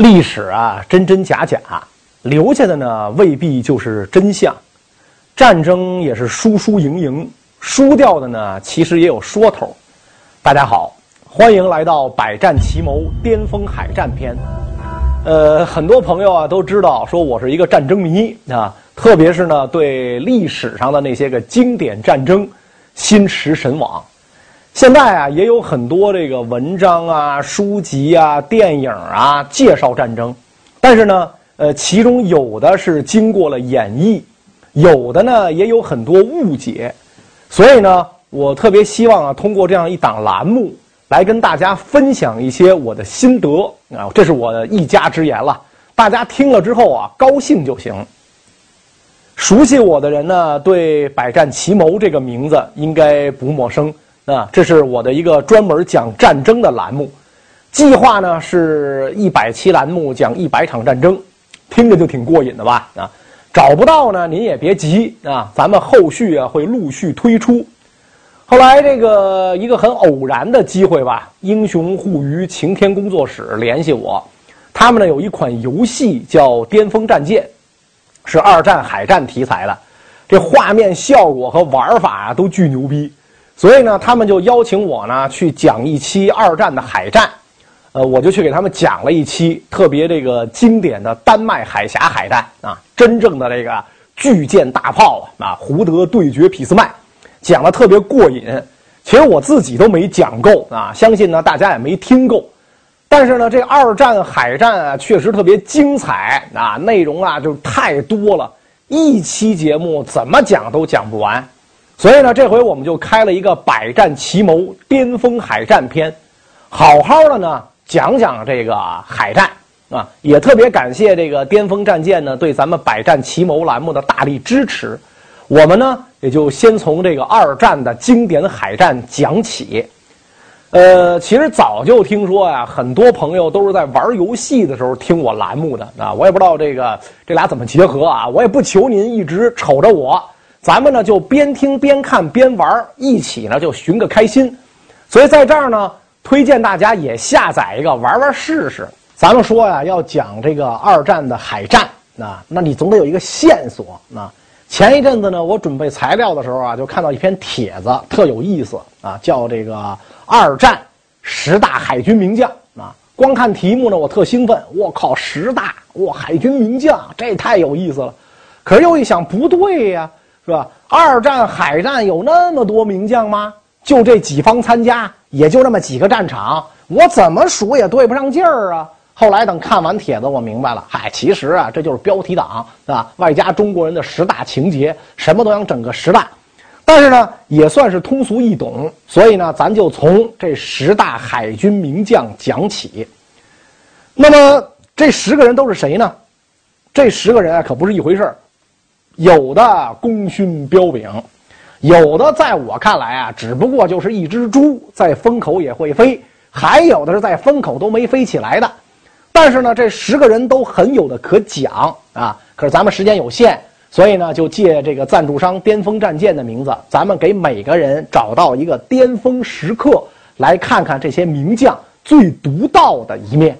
历史啊，真真假假，留下的呢未必就是真相。战争也是输输赢赢，输掉的呢其实也有说头。大家好，欢迎来到《百战奇谋巅峰海战篇》。呃，很多朋友啊都知道，说我是一个战争迷啊，特别是呢对历史上的那些个经典战争心驰神往。现在啊，也有很多这个文章啊、书籍啊、电影啊介绍战争，但是呢，呃，其中有的是经过了演绎，有的呢也有很多误解，所以呢，我特别希望啊，通过这样一档栏目来跟大家分享一些我的心得啊，这是我的一家之言了，大家听了之后啊，高兴就行。熟悉我的人呢，对“百战奇谋”这个名字应该不陌生。啊，这是我的一个专门讲战争的栏目，计划呢是一百期栏目讲一百场战争，听着就挺过瘾的吧？啊，找不到呢，您也别急啊，咱们后续啊会陆续推出。后来这个一个很偶然的机会吧，英雄互娱晴天工作室联系我，他们呢有一款游戏叫《巅峰战舰》，是二战海战题材的，这画面效果和玩法啊都巨牛逼。所以呢，他们就邀请我呢去讲一期二战的海战，呃，我就去给他们讲了一期特别这个经典的丹麦海峡海战啊，真正的这个巨舰大炮啊，胡德对决俾斯麦，讲的特别过瘾。其实我自己都没讲够啊，相信呢大家也没听够。但是呢，这二战海战啊，确实特别精彩啊，内容啊就太多了，一期节目怎么讲都讲不完。所以呢，这回我们就开了一个百战奇谋巅峰海战篇，好好的呢讲讲这个海战啊，也特别感谢这个巅峰战舰呢对咱们百战奇谋栏目的大力支持。我们呢也就先从这个二战的经典海战讲起。呃，其实早就听说呀，很多朋友都是在玩游戏的时候听我栏目的啊，我也不知道这个这俩怎么结合啊，我也不求您一直瞅着我。咱们呢就边听边看边玩儿，一起呢就寻个开心。所以在这儿呢，推荐大家也下载一个玩玩试试。咱们说呀，要讲这个二战的海战，啊，那你总得有一个线索。啊，前一阵子呢，我准备材料的时候啊，就看到一篇帖子，特有意思啊，叫这个二战十大海军名将。啊，光看题目呢，我特兴奋。我靠，十大哇，海军名将，这太有意思了。可是又一想，不对呀。是吧？二战海战有那么多名将吗？就这几方参加，也就那么几个战场，我怎么数也对不上劲儿啊！后来等看完帖子，我明白了，嗨，其实啊，这就是标题党啊，外加中国人的十大情节，什么都想整个十大。但是呢，也算是通俗易懂，所以呢，咱就从这十大海军名将讲起。那么这十个人都是谁呢？这十个人啊，可不是一回事儿。有的功勋彪炳，有的在我看来啊，只不过就是一只猪在风口也会飞，还有的是在风口都没飞起来的。但是呢，这十个人都很有的可讲啊。可是咱们时间有限，所以呢，就借这个赞助商巅峰战舰的名字，咱们给每个人找到一个巅峰时刻，来看看这些名将最独到的一面。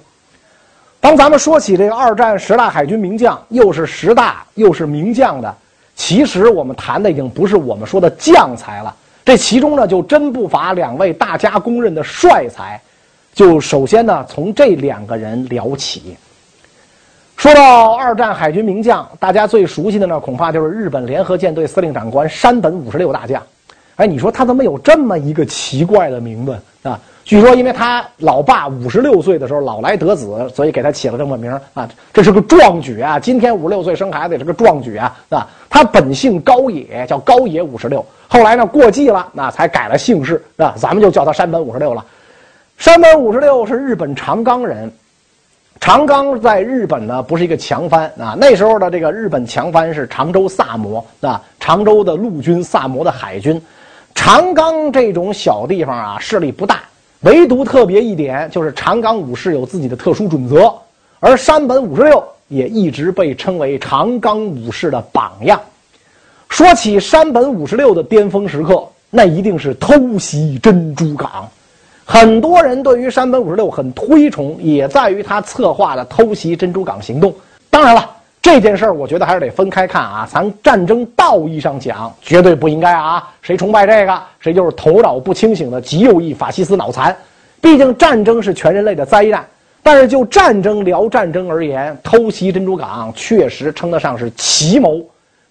当咱们说起这个二战十大海军名将，又是十大又是名将的，其实我们谈的已经不是我们说的将才了。这其中呢，就真不乏两位大家公认的帅才。就首先呢，从这两个人聊起。说到二战海军名将，大家最熟悉的呢，恐怕就是日本联合舰队司令长官山本五十六大将。哎，你说他怎么有这么一个奇怪的名字啊？据说，因为他老爸五十六岁的时候老来得子，所以给他起了这么名啊。这是个壮举啊！今天五十六岁生孩子也是个壮举啊，啊。他本姓高野，叫高野五十六。后来呢，过继了，那才改了姓氏啊。咱们就叫他山本五十六了。山本五十六是日本长冈人，长冈在日本呢不是一个强藩啊。那时候的这个日本强藩是常州萨摩啊，常州的陆军，萨摩的海军。长冈这种小地方啊，势力不大。唯独特别一点，就是长冈武士有自己的特殊准则，而山本五十六也一直被称为长冈武士的榜样。说起山本五十六的巅峰时刻，那一定是偷袭珍珠港。很多人对于山本五十六很推崇，也在于他策划的偷袭珍珠港行动。当然了，这件事儿我觉得还是得分开看啊。咱战争道义上讲，绝对不应该啊，谁崇拜这个，谁就是头脑不清醒的极右翼法西斯脑残。毕竟战争是全人类的灾难。但是就战争聊战争而言，偷袭珍珠港确实称得上是奇谋。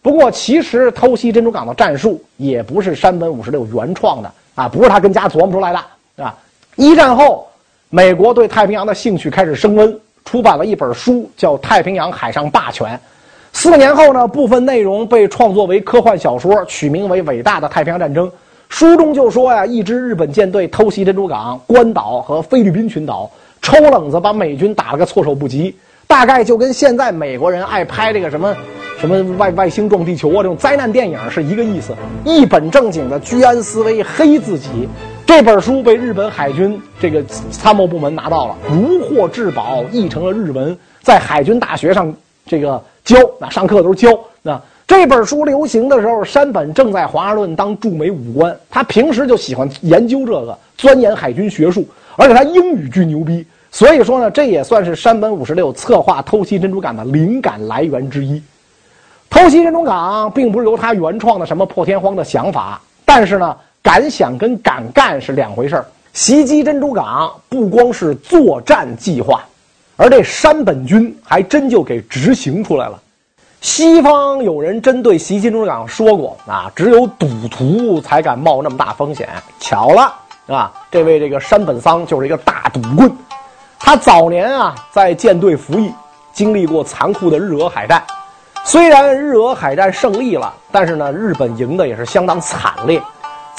不过，其实偷袭珍珠港的战术也不是山本五十六原创的啊，不是他跟家琢磨出来的啊。一战后，美国对太平洋的兴趣开始升温，出版了一本书，叫《太平洋海上霸权》。四年后呢，部分内容被创作为科幻小说，取名为《伟大的太平洋战争》。书中就说呀，一支日本舰队偷袭珍珠港、关岛和菲律宾群岛。抽冷子把美军打了个措手不及，大概就跟现在美国人爱拍这个什么什么外外星撞地球啊这种灾难电影是一个意思。一本正经的居安思危黑自己，这本书被日本海军这个参谋部门拿到了，如获至宝，译成了日文，在海军大学上这个教，那上课都是教。那这本书流行的时候，山本正在华盛顿当驻美武官，他平时就喜欢研究这个，钻研海军学术。而且他英语巨牛逼，所以说呢，这也算是山本五十六策划偷袭珍珠港的灵感来源之一。偷袭珍珠港并不是由他原创的什么破天荒的想法，但是呢，敢想跟敢干是两回事儿。袭击珍珠港不光是作战计划，而这山本军还真就给执行出来了。西方有人针对袭击珍珠港说过啊，只有赌徒才敢冒那么大风险。巧了。啊，这位这个山本桑就是一个大赌棍，他早年啊在舰队服役，经历过残酷的日俄海战。虽然日俄海战胜利了，但是呢，日本赢的也是相当惨烈。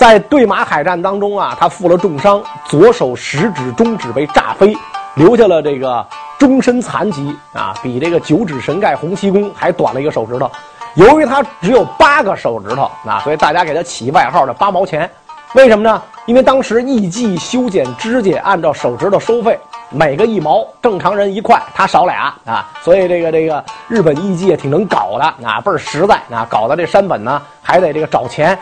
在对马海战当中啊，他负了重伤，左手食指、中指被炸飞，留下了这个终身残疾啊，比这个九指神丐洪七公还短了一个手指头。由于他只有八个手指头啊，所以大家给他起外号叫“八毛钱”。为什么呢？因为当时艺伎修剪指甲按照手指头收费，每个一毛，正常人一块，他少俩啊，所以这个这个日本艺伎也挺能搞的啊，倍儿实在啊，搞的这山本呢还得这个找钱。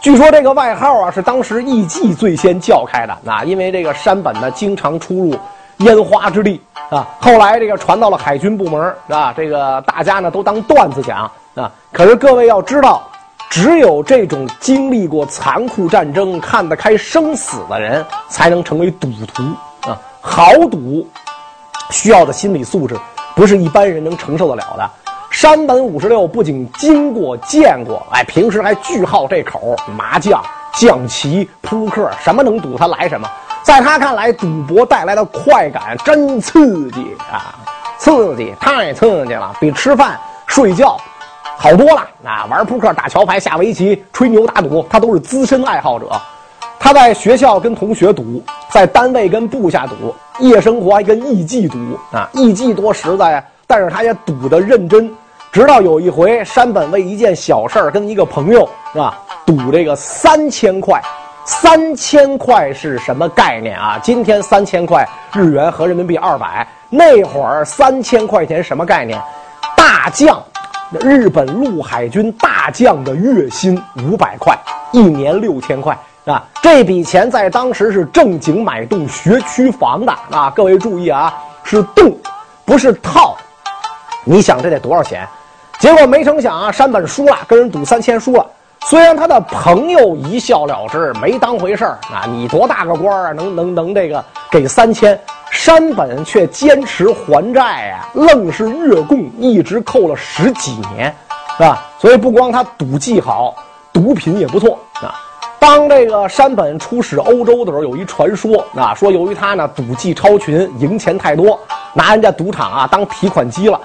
据说这个外号啊是当时艺伎最先叫开的啊，因为这个山本呢经常出入烟花之地啊，后来这个传到了海军部门啊，这个大家呢都当段子讲啊。可是各位要知道。只有这种经历过残酷战争、看得开生死的人，才能成为赌徒啊！豪赌需要的心理素质，不是一般人能承受得了的。山本五十六不仅经过、见过，哎，平时还巨好这口麻将、象棋、扑克，什么能赌他来什么。在他看来，赌博带来的快感真刺激啊！刺激，太刺激了，比吃饭、睡觉。好多了啊！玩扑克、打桥牌、下围棋、吹牛打赌，他都是资深爱好者。他在学校跟同学赌，在单位跟部下赌，夜生活还跟艺妓赌啊！艺妓多实在啊，但是他也赌得认真。直到有一回，山本为一件小事儿跟一个朋友是吧赌这个三千块。三千块是什么概念啊？今天三千块日元和人民币二百，那会儿三千块钱什么概念？大将。日本陆海军大将的月薪五百块，一年六千块啊！这笔钱在当时是正经买栋学区房的啊！各位注意啊，是栋，不是套。你想这得多少钱？结果没成想啊，山本输了，跟人赌三千输了。虽然他的朋友一笑了之，没当回事儿啊！你多大个官啊？能能能这个给三千？山本却坚持还债呀，愣是月供，一直扣了十几年，是吧？所以不光他赌技好，毒品也不错啊。当这个山本出使欧洲的时候，有一传说啊，说由于他呢赌技超群，赢钱太多，拿人家赌场啊当提款机了。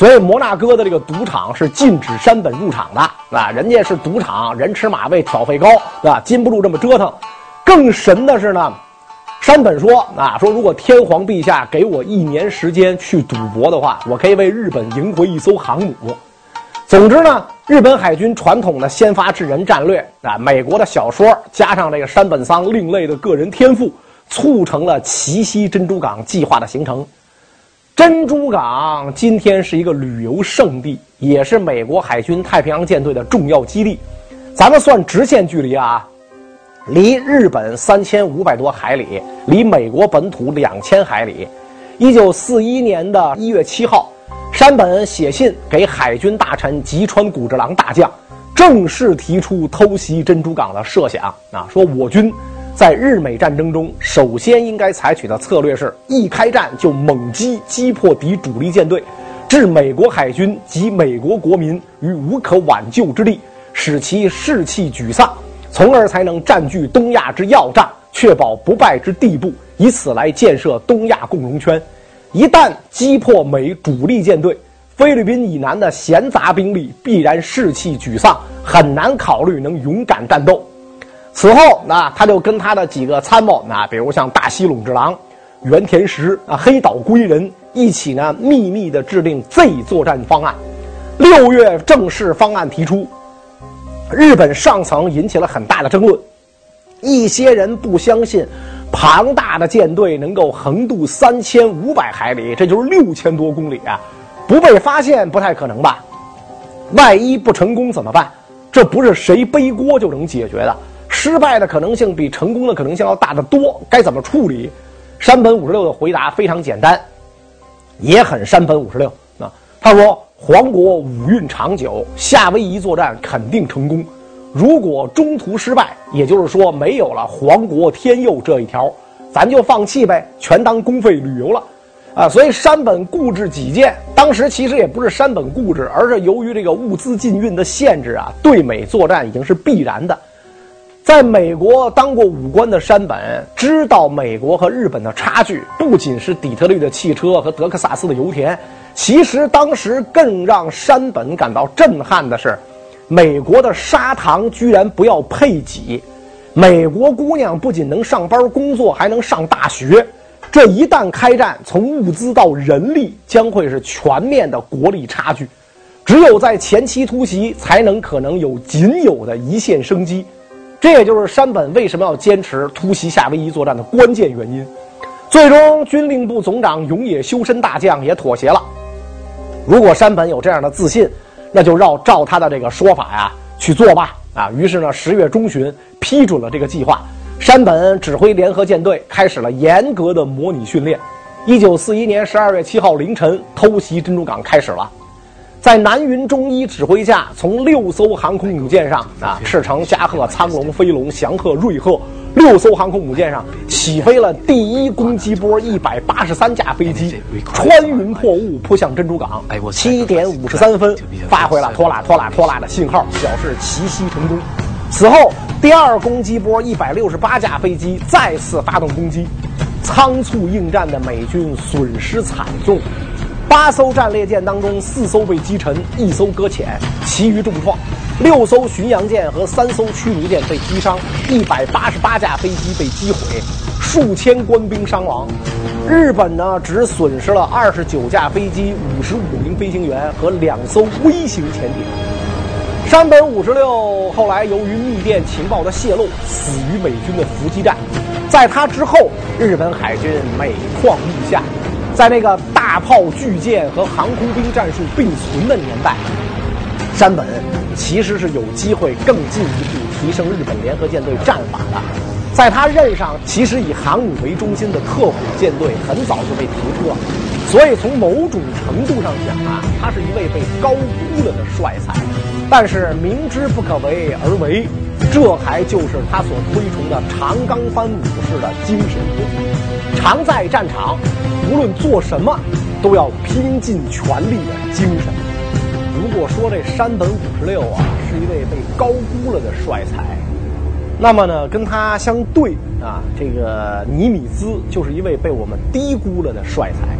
所以摩纳哥的这个赌场是禁止山本入场的，啊，人家是赌场，人吃马喂，挑费高，是吧？禁不住这么折腾。更神的是呢，山本说啊，说如果天皇陛下给我一年时间去赌博的话，我可以为日本赢回一艘航母。总之呢，日本海军传统的先发制人战略啊，美国的小说加上这个山本桑另类的个人天赋，促成了奇袭珍珠港计划的形成。珍珠港今天是一个旅游胜地，也是美国海军太平洋舰队的重要基地。咱们算直线距离啊，离日本三千五百多海里，离美国本土两千海里。一九四一年的一月七号，山本写信给海军大臣吉川古治郎大将，正式提出偷袭珍珠港的设想啊，说我军在日美战争中首先应该采取的策略是一开战就猛击击破敌主力舰队，置美国海军及美国国民于无可挽救之地，使其士气沮丧。从而才能占据东亚之要仗，确保不败之地步，以此来建设东亚共荣圈。一旦击破美主力舰队，菲律宾以南的闲杂兵力必然士气沮丧，很难考虑能勇敢战斗。此后，那他就跟他的几个参谋，那比如像大西隆之郎、原田实啊、黑岛归人一起呢，秘密的制定 Z 作战方案。六月正式方案提出。日本上层引起了很大的争论，一些人不相信庞大的舰队能够横渡三千五百海里，这就是六千多公里啊，不被发现不太可能吧？万一不成功怎么办？这不是谁背锅就能解决的，失败的可能性比成功的可能性要大得多。该怎么处理？山本五十六的回答非常简单，也很山本五十六啊，他说。皇国五运长久，夏威夷作战肯定成功。如果中途失败，也就是说没有了皇国天佑这一条，咱就放弃呗，全当公费旅游了。啊，所以山本固执己见。当时其实也不是山本固执，而是由于这个物资禁运的限制啊，对美作战已经是必然的。在美国当过武官的山本知道美国和日本的差距，不仅是底特律的汽车和德克萨斯的油田。其实当时更让山本感到震撼的是，美国的砂糖居然不要配给，美国姑娘不仅能上班工作，还能上大学。这一旦开战，从物资到人力将会是全面的国力差距。只有在前期突袭，才能可能有仅有的一线生机。这也就是山本为什么要坚持突袭夏威夷作战的关键原因。最终，军令部总长永野修身大将也妥协了。如果山本有这样的自信，那就绕照他的这个说法呀去做吧。啊，于是呢，十月中旬批准了这个计划。山本指挥联合舰队开始了严格的模拟训练。一九四一年十二月七号凌晨，偷袭珍珠港开始了。在南云中一指挥下，从六艘航空母舰上啊，赤城、加贺、苍龙、飞龙、翔鹤、瑞鹤。六艘航空母舰上起飞了第一攻击波，一百八十三架飞机穿云破雾扑向珍珠港。七点五十三分，发回了拖拉拖拉拖拉的信号，表示奇袭成功。此后，第二攻击波一百六十八架飞机再次发动攻击，仓促应战的美军损失惨重。八艘战列舰当中，四艘被击沉，一艘搁浅，其余重创。六艘巡洋舰和三艘驱逐舰被击伤，一百八十八架飞机被击毁，数千官兵伤亡。日本呢，只损失了二十九架飞机、五十五名飞行员和两艘微型潜艇。山本五十六后来由于密电情报的泄露，死于美军的伏击战。在他之后，日本海军每况愈下。在那个大炮、巨舰和航空兵战术并存的年代。山本其实是有机会更进一步提升日本联合舰队战法的，在他任上，其实以航母为中心的特虎舰队很早就被提出了，所以从某种程度上讲啊，他是一位被高估了的帅才。但是明知不可为而为，这还就是他所推崇的长冈藩武士的精神。常在战场，无论做什么，都要拼尽全力的精神。如果说这山本五十六啊是一位被高估了的帅才，那么呢，跟他相对啊，这个尼米兹就是一位被我们低估了的帅才。